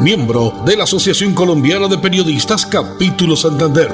miembro de la Asociación Colombiana de Periodistas Capítulo Santander.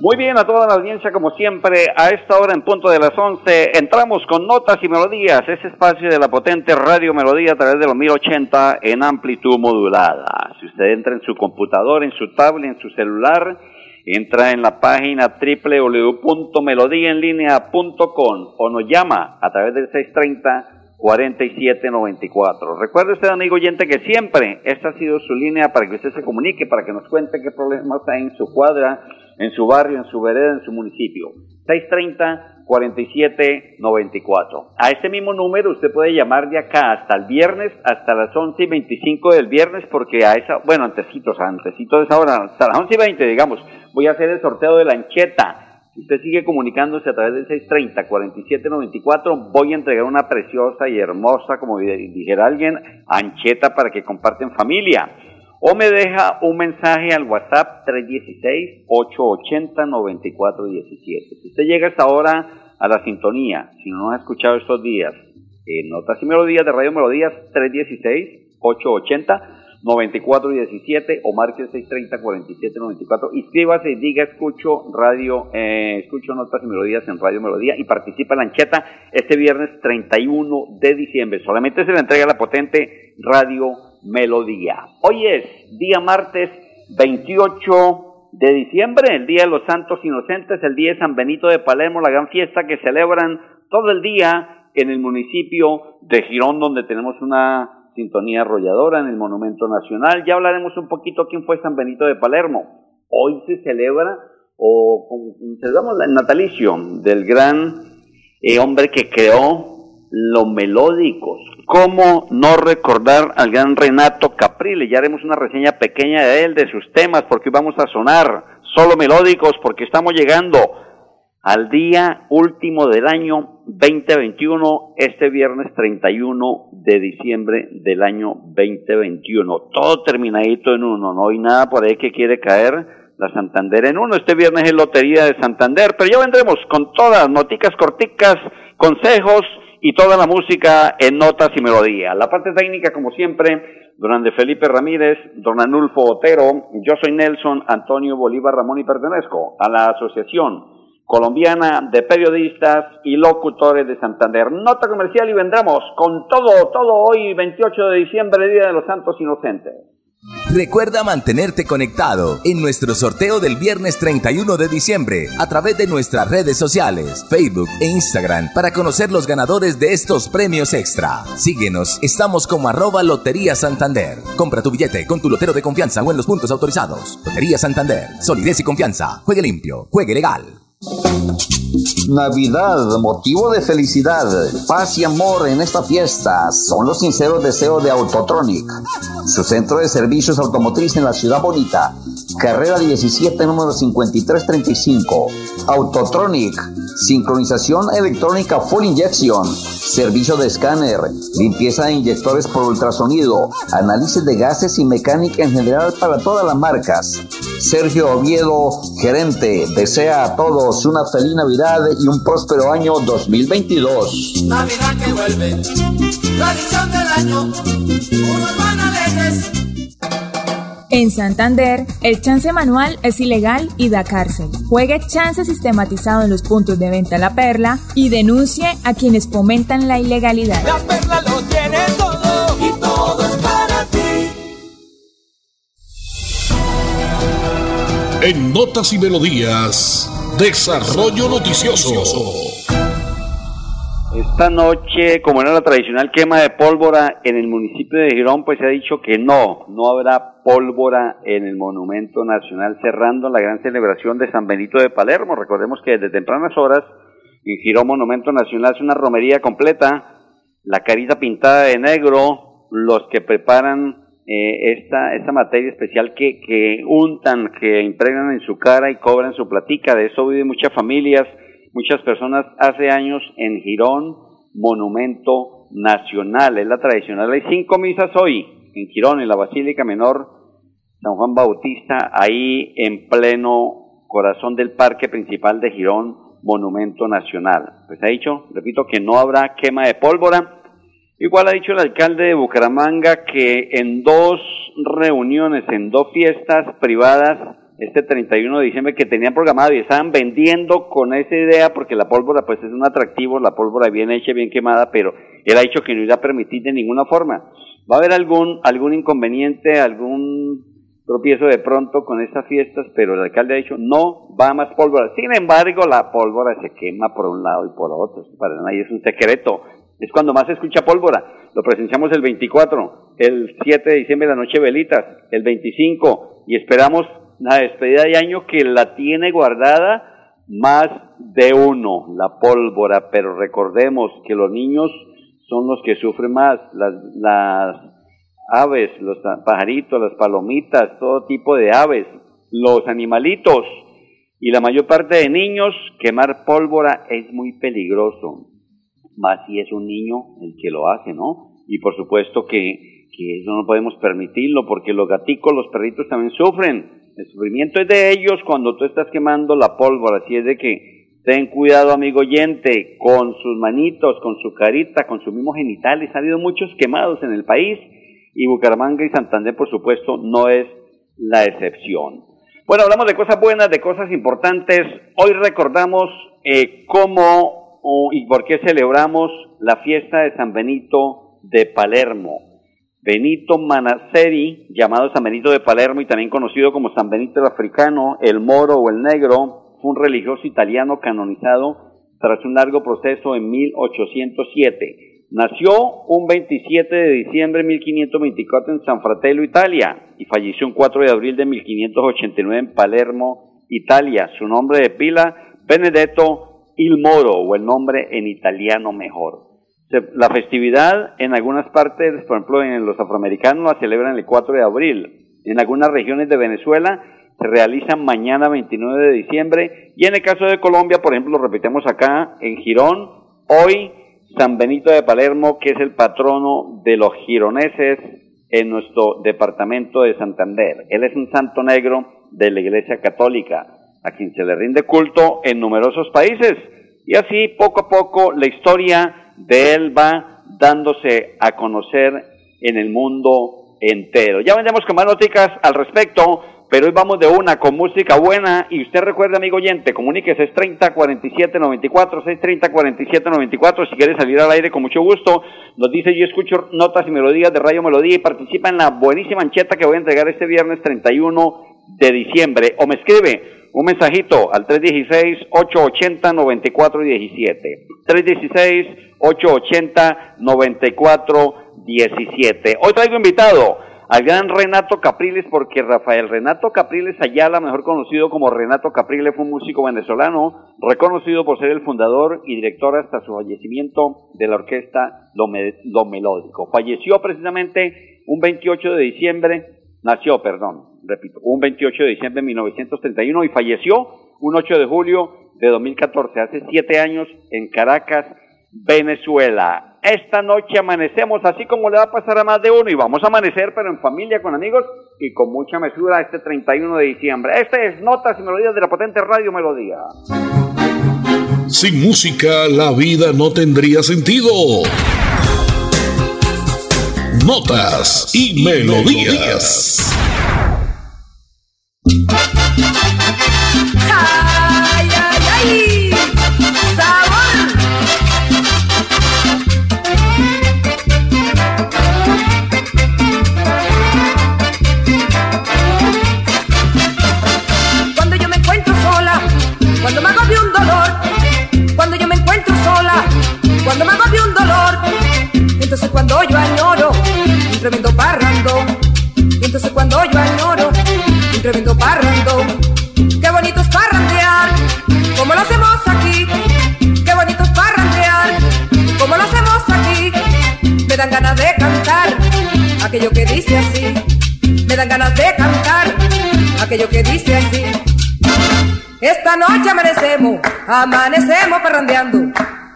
Muy bien a toda la audiencia, como siempre, a esta hora en punto de las 11, entramos con Notas y Melodías, ese espacio de la potente Radio Melodía a través de los 1080 en amplitud modulada. Si usted entra en su computador, en su tablet, en su celular, entra en la página www.melodiaenlinea.com o nos llama a través del 630-4794. Recuerde usted, amigo oyente, que siempre esta ha sido su línea para que usted se comunique, para que nos cuente qué problemas hay en su cuadra, en su barrio, en su vereda, en su municipio. 630-4794. A este mismo número usted puede llamar de acá hasta el viernes, hasta las 11 y 25 del viernes, porque a esa, bueno, antecitos, antecitos de esa hora, hasta las 11 y 20, digamos, voy a hacer el sorteo de la ancheta. Si usted sigue comunicándose a través del 630-4794, voy a entregar una preciosa y hermosa, como dijera alguien, ancheta para que comparten familia o me deja un mensaje al WhatsApp 316-880-9417. Si usted llega hasta ahora a la sintonía, si no ha escuchado estos días, en Notas y Melodías de Radio Melodías 316-880-9417 o marque 630-4794. Inscríbase y diga escucho radio, eh, escucho Notas y Melodías en Radio Melodía y participa en la ancheta este viernes 31 de diciembre. Solamente se le entrega la potente Radio Melodía. Hoy es día martes 28 de diciembre, el Día de los Santos Inocentes, el Día de San Benito de Palermo, la gran fiesta que celebran todo el día en el municipio de Girón, donde tenemos una sintonía arrolladora en el Monumento Nacional. Ya hablaremos un poquito quién fue San Benito de Palermo. Hoy se celebra o celebramos el natalicio del gran eh, hombre que creó los melódicos. ¿Cómo no recordar al gran Renato Caprile? Ya haremos una reseña pequeña de él, de sus temas, porque vamos a sonar solo melódicos, porque estamos llegando al día último del año 2021, este viernes 31 de diciembre del año 2021. Todo terminadito en uno, no hay nada por ahí que quiere caer la Santander en uno. Este viernes es Lotería de Santander, pero ya vendremos con todas, noticas corticas, consejos, y toda la música en notas y melodía. La parte técnica, como siempre, don Felipe Ramírez, don Anulfo Otero, yo soy Nelson Antonio Bolívar Ramón y pertenezco a la Asociación Colombiana de Periodistas y Locutores de Santander. Nota comercial y vendremos con todo, todo hoy, 28 de diciembre, Día de los Santos Inocentes. Recuerda mantenerte conectado en nuestro sorteo del viernes 31 de diciembre a través de nuestras redes sociales, Facebook e Instagram para conocer los ganadores de estos premios extra. Síguenos, estamos como arroba Lotería Santander. Compra tu billete con tu lotero de confianza o en los puntos autorizados. Lotería Santander, solidez y confianza. Juegue limpio, juegue legal. Thank you. Navidad, motivo de felicidad, paz y amor en esta fiesta son los sinceros deseos de Autotronic, su centro de servicios automotriz en la ciudad bonita. Carrera 17, número 5335. Autotronic, sincronización electrónica full injection, servicio de escáner, limpieza de inyectores por ultrasonido, análisis de gases y mecánica en general para todas las marcas. Sergio Oviedo, gerente, desea a todos una feliz Navidad y un próspero año 2022. Navidad que vuelve, tradición del año, unos van alegres. En Santander, el chance manual es ilegal y da cárcel. Juegue chance sistematizado en los puntos de venta La Perla y denuncie a quienes fomentan la ilegalidad. La Perla lo tiene todo y todo es para ti. En Notas y Melodías. Desarrollo Noticioso. esta noche, como era la tradicional quema de pólvora en el municipio de Girón, pues se ha dicho que no, no habrá pólvora en el Monumento Nacional, cerrando la gran celebración de San Benito de Palermo. Recordemos que desde tempranas horas, en Girón Monumento Nacional es una romería completa, la carita pintada de negro, los que preparan eh, esta, esta materia especial que, que untan, que impregnan en su cara y cobran su platica. De eso viven muchas familias, muchas personas hace años en Girón, monumento nacional. Es la tradicional. Hay cinco misas hoy en Girón, en la Basílica Menor San Juan Bautista, ahí en pleno corazón del parque principal de Girón, monumento nacional. Pues ha dicho, repito, que no habrá quema de pólvora Igual ha dicho el alcalde de Bucaramanga que en dos reuniones, en dos fiestas privadas, este 31 de diciembre que tenían programado y estaban vendiendo con esa idea porque la pólvora pues es un atractivo, la pólvora bien hecha, bien quemada, pero él ha dicho que no iba a permitir de ninguna forma. Va a haber algún, algún inconveniente, algún tropiezo de pronto con estas fiestas, pero el alcalde ha dicho no va más pólvora. Sin embargo, la pólvora se quema por un lado y por otro. Para nadie es un secreto es cuando más se escucha pólvora. Lo presenciamos el 24, el 7 de diciembre la noche velitas, el 25 y esperamos la despedida de año que la tiene guardada más de uno, la pólvora, pero recordemos que los niños son los que sufren más, las, las aves, los pajaritos, las palomitas, todo tipo de aves, los animalitos. Y la mayor parte de niños, quemar pólvora es muy peligroso más si es un niño el que lo hace, ¿no? Y por supuesto que, que eso no podemos permitirlo porque los gaticos, los perritos también sufren. El sufrimiento es de ellos cuando tú estás quemando la pólvora, así es de que ten cuidado, amigo oyente, con sus manitos, con su carita, con sus mismos genitales. Ha habido muchos quemados en el país y Bucaramanga y Santander, por supuesto, no es la excepción. Bueno, hablamos de cosas buenas, de cosas importantes. Hoy recordamos eh, cómo y por qué celebramos la fiesta de San Benito de Palermo. Benito Manaceri, llamado San Benito de Palermo y también conocido como San Benito el Africano, el Moro o el Negro, fue un religioso italiano canonizado tras un largo proceso en 1807. Nació un 27 de diciembre de 1524 en San Fratello, Italia, y falleció un 4 de abril de 1589 en Palermo, Italia. Su nombre de pila, Benedetto il Moro, o el nombre en italiano mejor. La festividad en algunas partes, por ejemplo en los afroamericanos, la celebran el 4 de abril. En algunas regiones de Venezuela se realizan mañana 29 de diciembre y en el caso de Colombia, por ejemplo, lo repetimos acá en Girón, hoy San Benito de Palermo, que es el patrono de los gironeses en nuestro departamento de Santander. Él es un santo negro de la Iglesia Católica a quien se le rinde culto en numerosos países. Y así, poco a poco, la historia de él va dándose a conocer en el mundo entero. Ya vendremos con más noticias al respecto, pero hoy vamos de una con música buena. Y usted recuerda, amigo oyente, comuníquese 630 47 94, 630 47 94. Si quiere salir al aire con mucho gusto, nos dice yo escucho notas y melodías de Radio Melodía y participa en la buenísima ancheta que voy a entregar este viernes 31 de diciembre. O me escribe un mensajito al 316-880-9417. 316-880-9417. Hoy traigo invitado al gran Renato Capriles, porque Rafael Renato Capriles Ayala, mejor conocido como Renato Capriles, fue un músico venezolano, reconocido por ser el fundador y director hasta su fallecimiento de la orquesta Lo, Melódico. Falleció precisamente un 28 de diciembre, nació, perdón, repito, un 28 de diciembre de 1931 y falleció un 8 de julio de 2014, hace siete años en Caracas, Venezuela. Esta noche amanecemos así como le va a pasar a más de uno y vamos a amanecer pero en familia, con amigos y con mucha mesura este 31 de diciembre. Este es Notas y Melodías de la potente Radio Melodía. Sin música la vida no tendría sentido. Notas y melodías. ¡Ay, tremendo parrandón. Qué bonito es parrandear, como lo hacemos aquí. Qué bonito es parrandear, como lo hacemos aquí. Me dan ganas de cantar aquello que dice así. Me dan ganas de cantar aquello que dice así. Esta noche amanecemos, amanecemos parrandeando.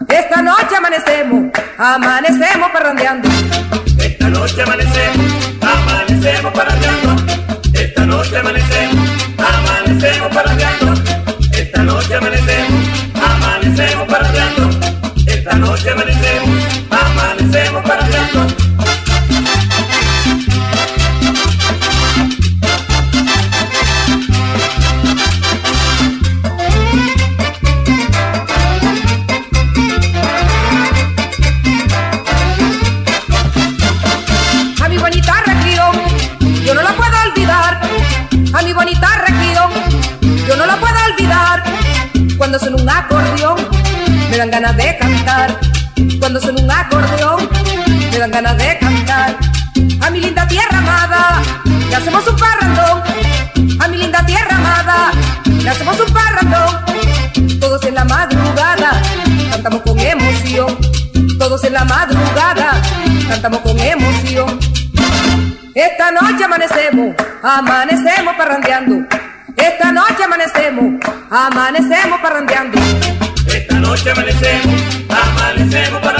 Esta noche amanecemos, amanecemos parrandeando. Esta noche amanecemos, amanecemos parrandeando. Noche amanecemos, amanecemos parrandeando. Esta noche amanecemos, amanecemos parrandeando. Esta noche amanecemos, amanecemos parrandeando. Cuando suena un acordeón, me dan ganas de cantar. Cuando suena un acordeón, me dan ganas de cantar. A mi linda tierra amada, le hacemos un parrandón. A mi linda tierra amada, le hacemos un parrandón. Todos en la madrugada, cantamos con emoción. Todos en la madrugada, cantamos con emoción. Esta noche amanecemos, amanecemos parrandeando. Amanecemos parrandeando. Esta noche amanecemos, amanecemos parrandeando.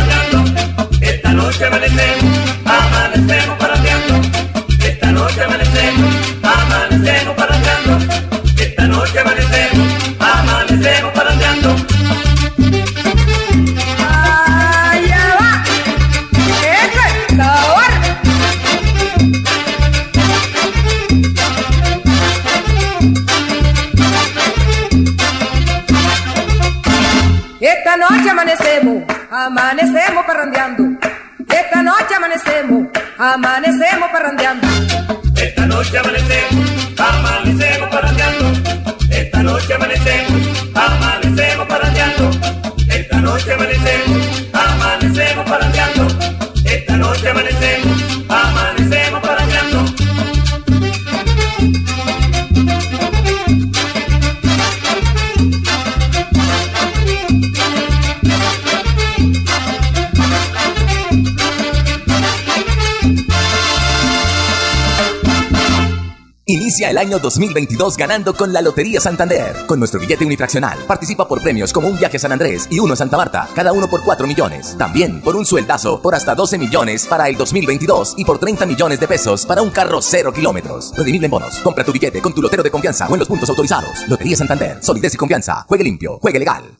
Inicia el año 2022 ganando con la Lotería Santander. Con nuestro billete unifraccional participa por premios como un viaje a San Andrés y uno a Santa Marta, cada uno por 4 millones. También por un sueldazo por hasta 12 millones para el 2022 y por 30 millones de pesos para un carro 0 kilómetros. Redimible en bonos. Compra tu billete con tu lotero de confianza o en los puntos autorizados. Lotería Santander. Solidez y confianza. Juegue limpio. Juegue legal.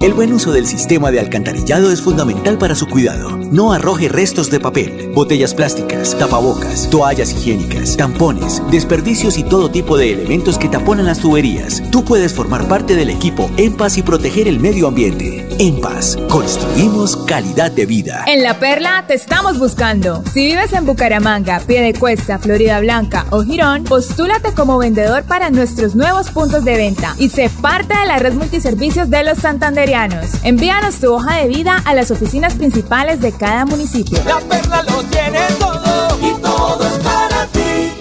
El buen uso del sistema de alcantarillado es fundamental para su cuidado. No arroje restos de papel, botellas plásticas, tapabocas, toallas higiénicas, tampones, desperdicios y todo tipo de elementos que taponan las tuberías. Tú puedes formar parte del equipo En Paz y proteger el medio ambiente. En Paz, construimos calidad de vida. En La Perla te estamos buscando. Si vives en Bucaramanga, Piedecuesta, Florida Blanca o Girón, postúlate como vendedor para nuestros nuevos puntos de venta y sé parte de la red multiservicios de los Envíanos tu hoja de vida a las oficinas principales de cada municipio. La perla lo tiene todo y todo es para ti.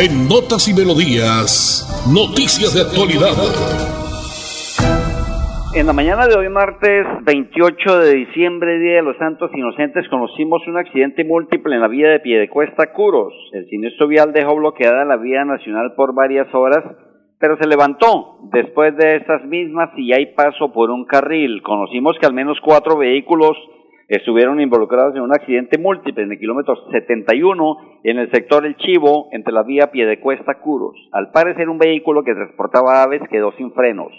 En Notas y Melodías, noticias de actualidad. En la mañana de hoy, martes 28 de diciembre, Día de los Santos Inocentes, conocimos un accidente múltiple en la vía de Piedecuesta Curos. El siniestro vial dejó bloqueada la vía nacional por varias horas, pero se levantó después de estas mismas y hay paso por un carril. Conocimos que al menos cuatro vehículos estuvieron involucrados en un accidente múltiple en el kilómetro 71 en el sector El Chivo, entre la vía Piedecuesta Curos. Al parecer, un vehículo que transportaba aves quedó sin frenos.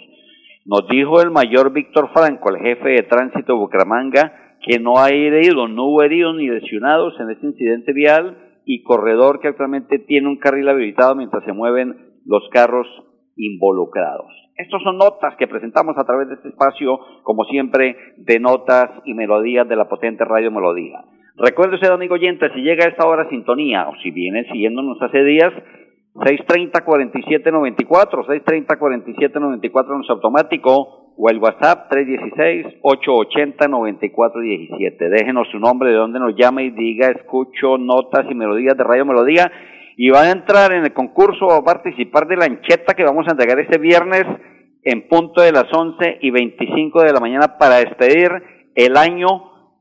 Nos dijo el mayor Víctor Franco, el jefe de tránsito de Bucaramanga, que no hay heridos, no hubo heridos ni lesionados en este incidente vial y corredor que actualmente tiene un carril habilitado mientras se mueven los carros involucrados. Estas son notas que presentamos a través de este espacio, como siempre, de notas y melodías de la potente Radio Melodía. Recuerde usted, amigo oyente, si llega a esta hora sintonía, o si viene siguiéndonos hace días, 630-4794, 630-4794 en su automático o el WhatsApp 316-880-9417. Déjenos su nombre, de dónde nos llama y diga, escucho notas y melodías de Radio Melodía y van a entrar en el concurso o a participar de la ancheta que vamos a entregar este viernes en punto de las 11 y 25 de la mañana para despedir el año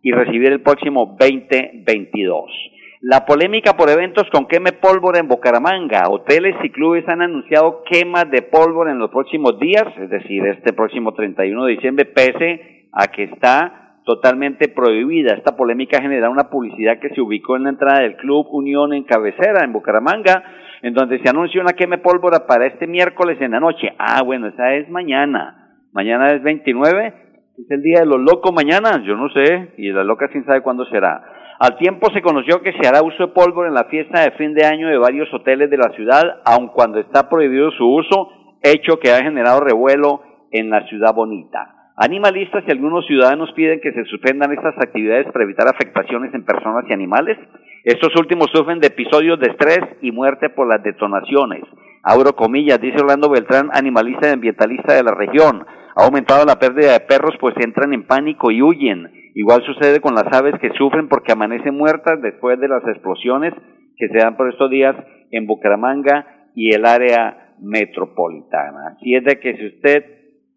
y recibir el próximo 2022. La polémica por eventos con queme pólvora en Bucaramanga. Hoteles y clubes han anunciado quemas de pólvora en los próximos días, es decir, este próximo 31 de diciembre, pese a que está totalmente prohibida. Esta polémica genera una publicidad que se ubicó en la entrada del Club Unión en Cabecera, en Bucaramanga, en donde se anuncia una queme pólvora para este miércoles en la noche. Ah, bueno, esa es mañana. Mañana es 29, es el día de los locos mañana, yo no sé, y la loca sin sabe cuándo será. Al tiempo se conoció que se hará uso de pólvora en la fiesta de fin de año de varios hoteles de la ciudad, aun cuando está prohibido su uso, hecho que ha generado revuelo en la ciudad bonita. Animalistas y algunos ciudadanos piden que se suspendan estas actividades para evitar afectaciones en personas y animales. Estos últimos sufren de episodios de estrés y muerte por las detonaciones. Abro comillas, dice Orlando Beltrán, animalista y ambientalista de la región. Ha aumentado la pérdida de perros pues entran en pánico y huyen. Igual sucede con las aves que sufren porque amanecen muertas después de las explosiones que se dan por estos días en Bucaramanga y el área metropolitana. Así es de que si usted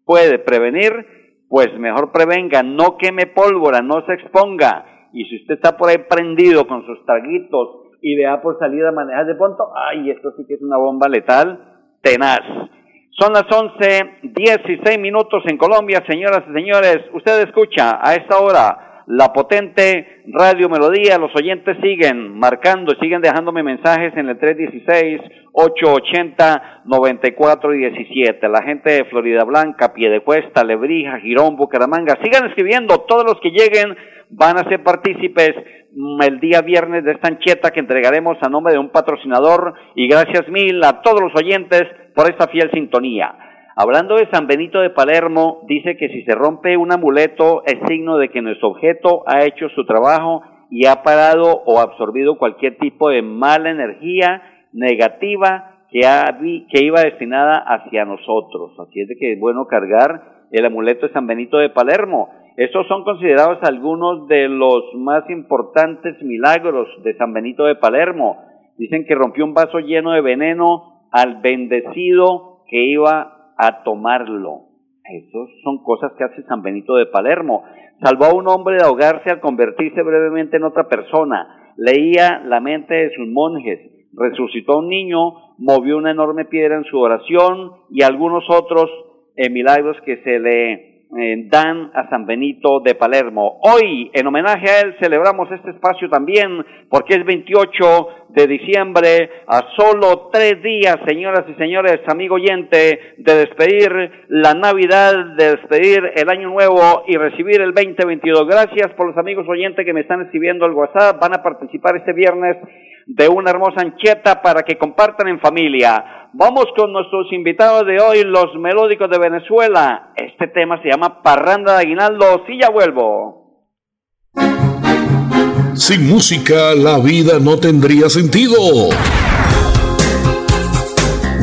puede prevenir, pues mejor prevenga, no queme pólvora, no se exponga. Y si usted está por ahí prendido con sus traguitos y le da por salir a manejar de pronto, ay, esto sí que es una bomba letal, tenaz. Son las 11, 16 minutos en Colombia, señoras y señores. Usted escucha a esta hora la potente Radio Melodía. Los oyentes siguen marcando, siguen dejándome mensajes en el 316-880-9417. La gente de Florida Blanca, Piedecuesta, Lebrija, Girón, Bucaramanga, sigan escribiendo. Todos los que lleguen van a ser partícipes el día viernes de esta ancheta que entregaremos a nombre de un patrocinador y gracias mil a todos los oyentes por esta fiel sintonía. Hablando de San Benito de Palermo, dice que si se rompe un amuleto es signo de que nuestro objeto ha hecho su trabajo y ha parado o absorbido cualquier tipo de mala energía negativa que, que iba destinada hacia nosotros. Así es de que es bueno cargar el amuleto de San Benito de Palermo. Estos son considerados algunos de los más importantes milagros de San Benito de Palermo. Dicen que rompió un vaso lleno de veneno al bendecido que iba a tomarlo. Esas son cosas que hace San Benito de Palermo. Salvó a un hombre de ahogarse al convertirse brevemente en otra persona. Leía la mente de sus monjes. Resucitó a un niño, movió una enorme piedra en su oración y algunos otros eh, milagros que se le eh, dan a San Benito de Palermo. Hoy, en homenaje a él, celebramos este espacio también porque es 28 de diciembre, a solo tres días, señoras y señores, amigo oyente, de despedir la Navidad, de despedir el Año Nuevo y recibir el 2022. Gracias por los amigos oyentes que me están escribiendo al WhatsApp. Van a participar este viernes de una hermosa ancheta para que compartan en familia. Vamos con nuestros invitados de hoy, los melódicos de Venezuela. Este tema se llama Parranda de Aguinaldo. Sí, ya vuelvo. Sin música la vida no tendría sentido.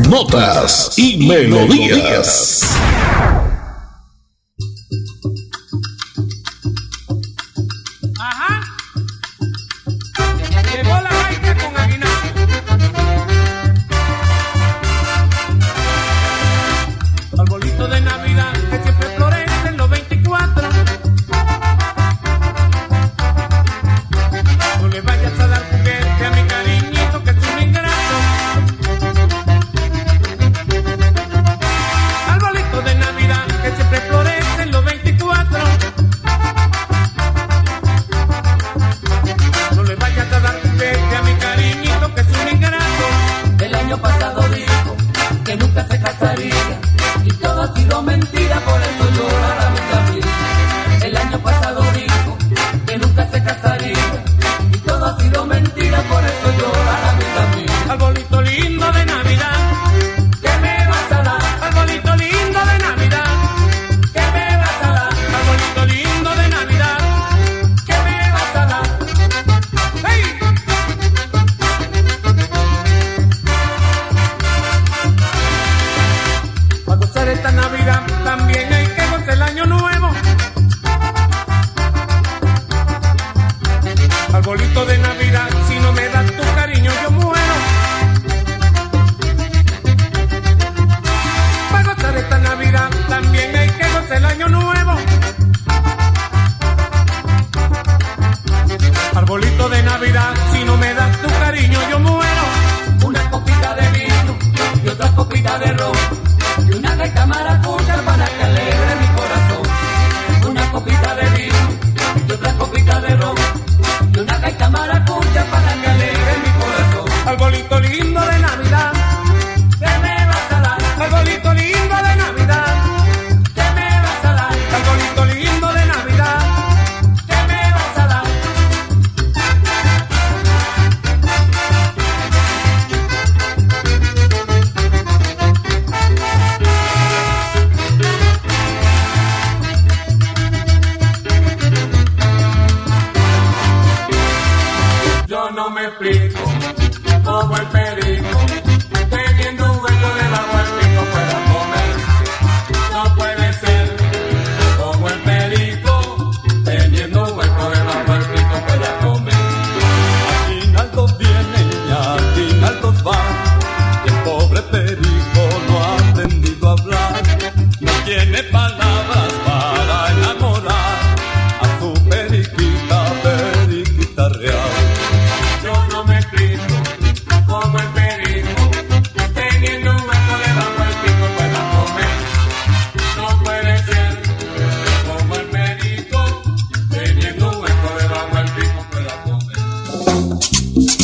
Notas y, melodías. copita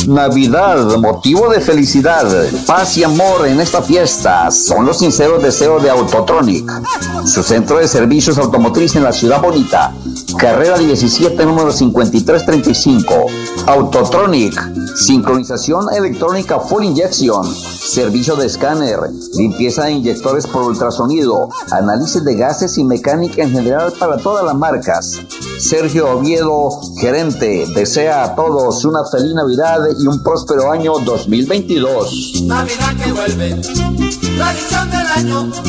Navidad, motivo de felicidad, paz y amor en esta fiesta son los sinceros deseos de Autotronic, su centro de servicios automotriz en la ciudad bonita. Carrera 17, número 5335. Autotronic, sincronización electrónica full injection, servicio de escáner, limpieza de inyectores por ultrasonido, análisis de gases y mecánica en general para todas las marcas. Sergio Oviedo, gerente, desea a todos una feliz Navidad y un próspero año 2022. Navidad que vuelve, tradición del año, unos.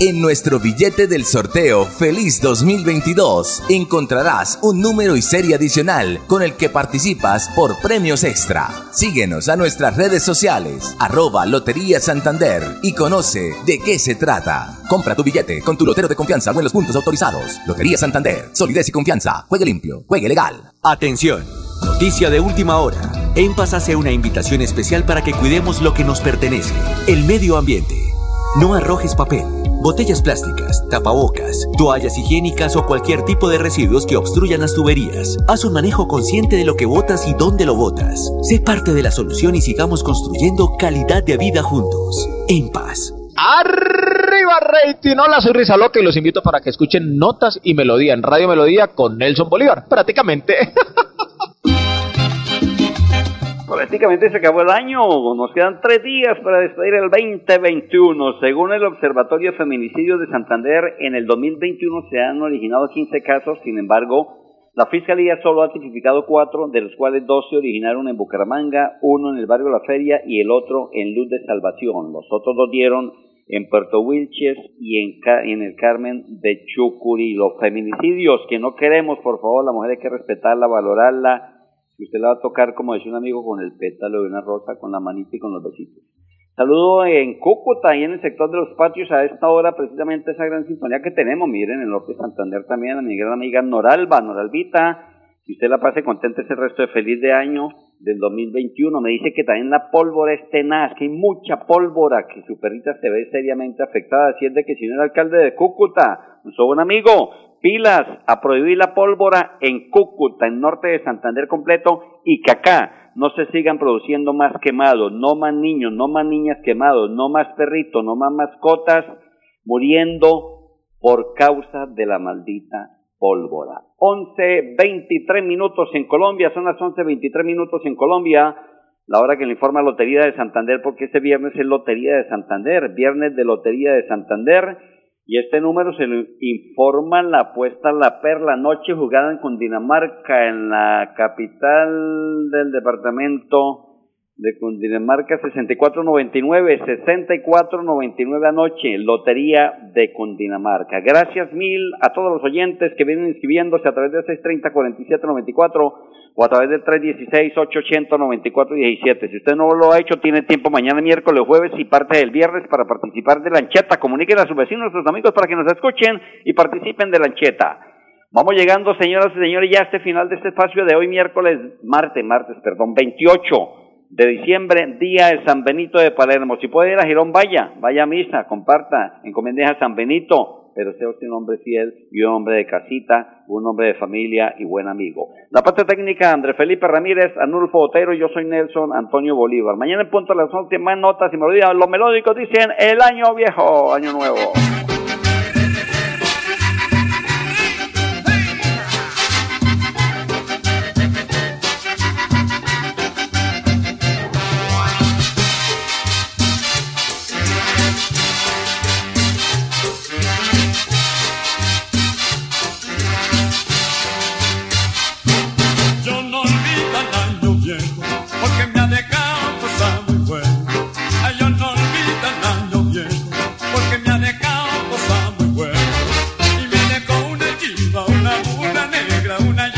En nuestro billete del sorteo Feliz 2022 encontrarás un número y serie adicional con el que participas por premios extra. Síguenos a nuestras redes sociales, arroba Lotería Santander y conoce de qué se trata. Compra tu billete con tu lotero de confianza o en los puntos autorizados. Lotería Santander, solidez y confianza. Juegue limpio, juegue legal. Atención, noticia de última hora. En Paz hace una invitación especial para que cuidemos lo que nos pertenece, el medio ambiente. No arrojes papel, botellas plásticas, tapabocas, toallas higiénicas o cualquier tipo de residuos que obstruyan las tuberías. Haz un manejo consciente de lo que botas y dónde lo botas. Sé parte de la solución y sigamos construyendo calidad de vida juntos. En paz. Arriba rating, hola soy Risa Loca y los invito para que escuchen Notas y Melodía en Radio Melodía con Nelson Bolívar, prácticamente. Prácticamente se acabó el año, nos quedan tres días para despedir el 2021. Según el Observatorio de Feminicidios de Santander, en el 2021 se han originado 15 casos, sin embargo, la Fiscalía solo ha tipificado cuatro, de los cuales dos se originaron en Bucaramanga, uno en el barrio La Feria y el otro en Luz de Salvación. Los otros dos dieron en Puerto Wilches y en, en el Carmen de Chucurí. Los feminicidios que no queremos, por favor, la mujer hay que respetarla, valorarla, si usted la va a tocar, como decía un amigo, con el pétalo de una rosa, con la manita y con los besitos. Saludo en Cúcuta, y en el sector de los patios, a esta hora, precisamente esa gran sintonía que tenemos. Miren, en el norte de Santander también, a mi gran amiga Noralba, Noralvita. Que usted la pase contenta ese resto de feliz de año del 2021. Me dice que también la pólvora es tenaz, que hay mucha pólvora, que su perrita se ve seriamente afectada. Así es de que si no el alcalde de Cúcuta, nuestro buen amigo, pilas a prohibir la pólvora en Cúcuta, en norte de Santander completo, y que acá no se sigan produciendo más quemados, no más niños, no más niñas quemados, no más perritos, no más mascotas muriendo por causa de la maldita pólvora. 11, 23 minutos en Colombia, son las 11, 23 minutos en Colombia, la hora que le informa Lotería de Santander, porque este viernes es Lotería de Santander, viernes de Lotería de Santander, y este número se informa la apuesta La Perla, noche jugada en Cundinamarca, en la capital del departamento de Cundinamarca, 6499, 6499 anoche, Lotería de Cundinamarca. Gracias mil a todos los oyentes que vienen inscribiéndose a través del 630-4794 o a través del 316-880-9417. Si usted no lo ha hecho, tiene tiempo mañana, miércoles, jueves y parte del viernes para participar de la ancheta. Comuniquen a sus vecinos, a sus amigos para que nos escuchen y participen de la ancheta. Vamos llegando, señoras y señores, ya a este final de este espacio de hoy, miércoles, martes, martes, perdón, 28 de diciembre, día de San Benito de Palermo. Si puede ir a Girón, vaya, vaya a misa, comparta, encomiende a San Benito pero sea usted un hombre fiel y un hombre de casita, un hombre de familia y buen amigo. La parte técnica, Andrés Felipe Ramírez, Anulfo Otero, yo soy Nelson Antonio Bolívar. Mañana en punto a las 11, más notas y melodías. Los melódicos dicen el año viejo, año nuevo. negra, una